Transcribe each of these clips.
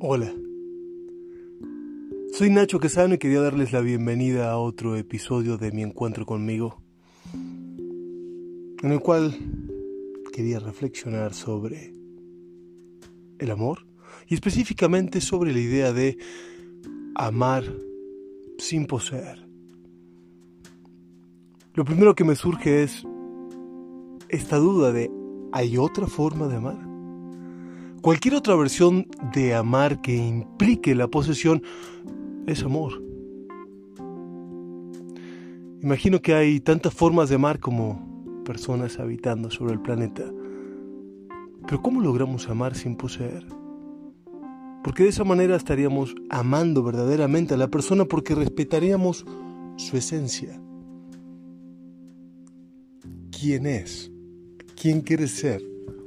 Hola. Soy Nacho Quesano y quería darles la bienvenida a otro episodio de mi encuentro conmigo, en el cual quería reflexionar sobre el amor y específicamente sobre la idea de amar sin poseer. Lo primero que me surge es esta duda de ¿hay otra forma de amar? Cualquier otra versión de amar que implique la posesión es amor. Imagino que hay tantas formas de amar como personas habitando sobre el planeta. Pero ¿cómo logramos amar sin poseer? Porque de esa manera estaríamos amando verdaderamente a la persona porque respetaríamos su esencia. ¿Quién es? ¿Quién quiere ser?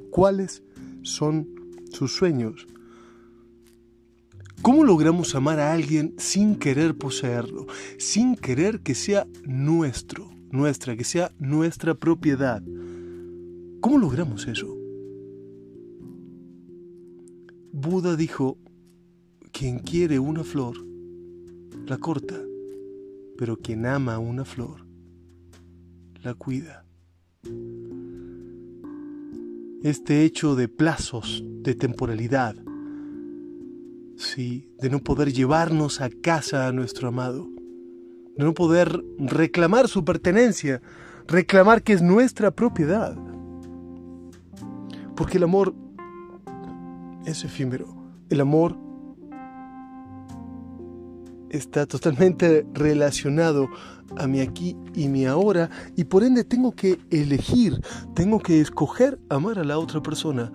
¿Cuáles son sus sueños. ¿Cómo logramos amar a alguien sin querer poseerlo, sin querer que sea nuestro, nuestra, que sea nuestra propiedad? ¿Cómo logramos eso? Buda dijo, quien quiere una flor, la corta, pero quien ama una flor, la cuida este hecho de plazos, de temporalidad, sí, de no poder llevarnos a casa a nuestro amado, de no poder reclamar su pertenencia, reclamar que es nuestra propiedad. Porque el amor es efímero, el amor está totalmente relacionado a mi aquí y mi ahora y por ende tengo que elegir, tengo que escoger amar a la otra persona.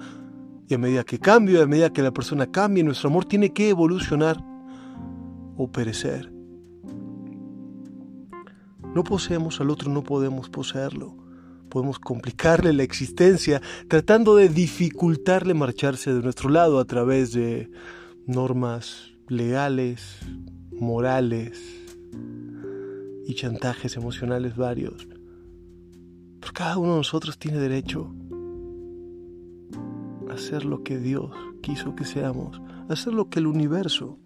Y a medida que cambio, a medida que la persona cambie, nuestro amor tiene que evolucionar o perecer. No poseemos al otro, no podemos poseerlo. Podemos complicarle la existencia tratando de dificultarle marcharse de nuestro lado a través de normas legales, morales y chantajes emocionales varios. Pero cada uno de nosotros tiene derecho a hacer lo que Dios quiso que seamos, a hacer lo que el universo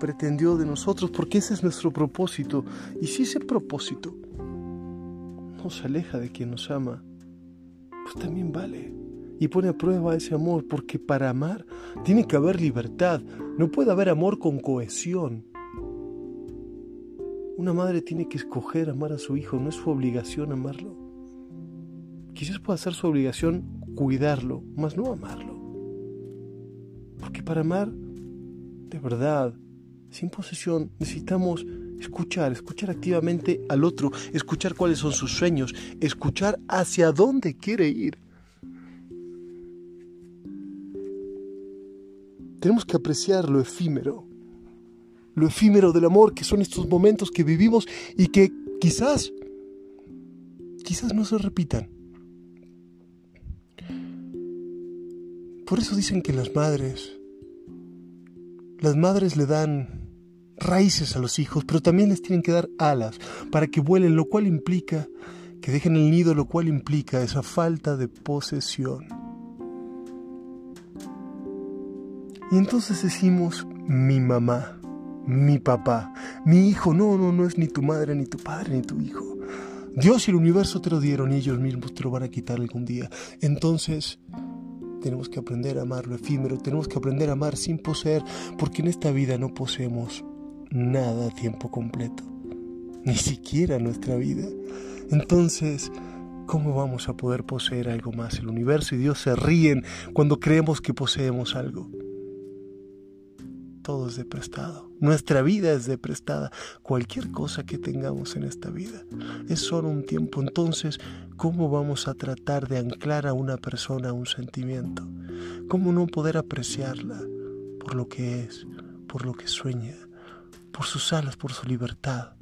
pretendió de nosotros, porque ese es nuestro propósito. Y si ese propósito nos aleja de quien nos ama, pues también vale. Y pone a prueba ese amor, porque para amar tiene que haber libertad, no puede haber amor con cohesión. Una madre tiene que escoger amar a su hijo, no es su obligación amarlo. Quizás pueda ser su obligación cuidarlo, mas no amarlo. Porque para amar de verdad, sin posesión, necesitamos escuchar, escuchar activamente al otro, escuchar cuáles son sus sueños, escuchar hacia dónde quiere ir. Tenemos que apreciar lo efímero, lo efímero del amor, que son estos momentos que vivimos y que quizás, quizás no se repitan. Por eso dicen que las madres, las madres le dan raíces a los hijos, pero también les tienen que dar alas para que vuelen, lo cual implica que dejen el nido, lo cual implica esa falta de posesión. Y entonces decimos mi mamá mi papá, mi hijo, no, no, no es ni tu madre, ni tu padre, ni tu hijo. Dios y el universo te lo dieron y ellos mismos te lo van a quitar algún día. Entonces, tenemos que aprender a amar lo efímero, tenemos que aprender a amar sin poseer, porque en esta vida no poseemos nada a tiempo completo, ni siquiera nuestra vida. Entonces, ¿cómo vamos a poder poseer algo más? El universo y Dios se ríen cuando creemos que poseemos algo todo es de prestado. Nuestra vida es de prestada. Cualquier cosa que tengamos en esta vida es solo un tiempo. Entonces, ¿cómo vamos a tratar de anclar a una persona a un sentimiento? ¿Cómo no poder apreciarla por lo que es, por lo que sueña, por sus alas, por su libertad?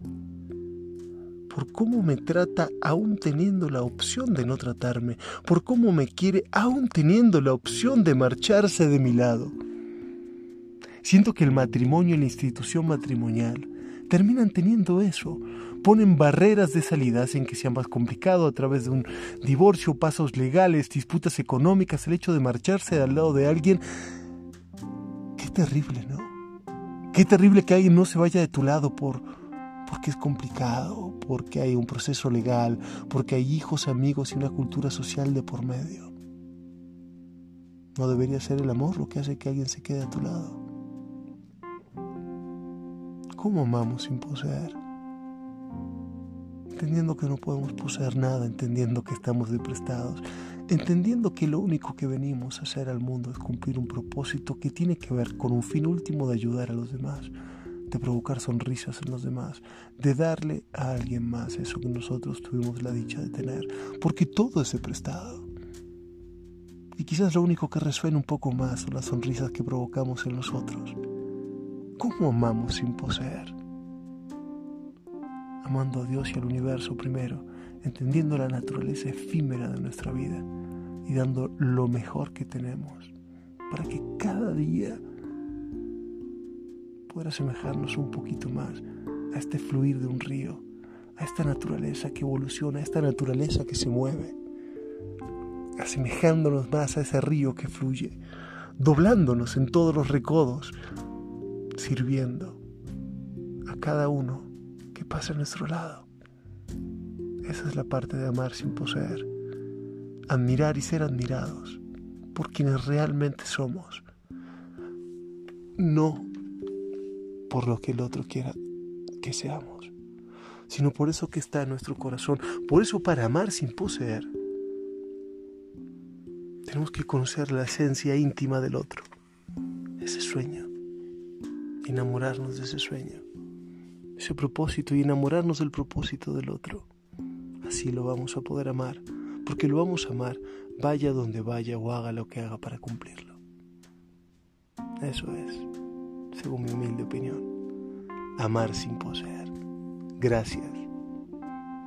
por cómo me trata aún teniendo la opción de no tratarme, por cómo me quiere aún teniendo la opción de marcharse de mi lado. Siento que el matrimonio y la institución matrimonial terminan teniendo eso. Ponen barreras de salida, hacen que sea más complicado a través de un divorcio, pasos legales, disputas económicas, el hecho de marcharse al lado de alguien que terrible, ¿no? Qué terrible que alguien no se vaya de tu lado por porque es complicado, porque hay un proceso legal, porque hay hijos, amigos y una cultura social de por medio. No debería ser el amor lo que hace que alguien se quede a tu lado. ¿Cómo amamos sin poseer? Entendiendo que no podemos poseer nada, entendiendo que estamos deprestados, entendiendo que lo único que venimos a hacer al mundo es cumplir un propósito que tiene que ver con un fin último de ayudar a los demás, de provocar sonrisas en los demás, de darle a alguien más eso que nosotros tuvimos la dicha de tener, porque todo es prestado. Y quizás lo único que resuena un poco más son las sonrisas que provocamos en los otros. ¿Cómo amamos sin poseer? Amando a Dios y al universo primero, entendiendo la naturaleza efímera de nuestra vida y dando lo mejor que tenemos para que cada día pueda asemejarnos un poquito más a este fluir de un río, a esta naturaleza que evoluciona, a esta naturaleza que se mueve, asemejándonos más a ese río que fluye, doblándonos en todos los recodos, sirviendo a cada uno que pasa a nuestro lado. Esa es la parte de amar sin poseer. Admirar y ser admirados por quienes realmente somos. No por lo que el otro quiera que seamos, sino por eso que está en nuestro corazón. Por eso para amar sin poseer, tenemos que conocer la esencia íntima del otro, ese sueño, enamorarnos de ese sueño, ese propósito y enamorarnos del propósito del otro. Así lo vamos a poder amar, porque lo vamos a amar vaya donde vaya o haga lo que haga para cumplirlo. Eso es según mi humilde opinión. Amar sin poseer. Gracias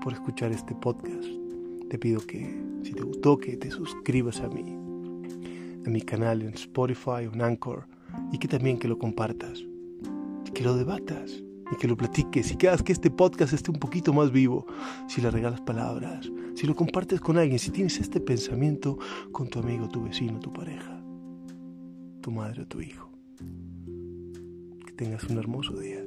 por escuchar este podcast. Te pido que si te gustó que te suscribas a mí, a mi canal en Spotify o en Anchor y que también que lo compartas, que lo debatas y que lo platiques y que hagas que este podcast esté un poquito más vivo si le regalas palabras, si lo compartes con alguien, si tienes este pensamiento con tu amigo, tu vecino, tu pareja, tu madre o tu hijo tengas un hermoso día.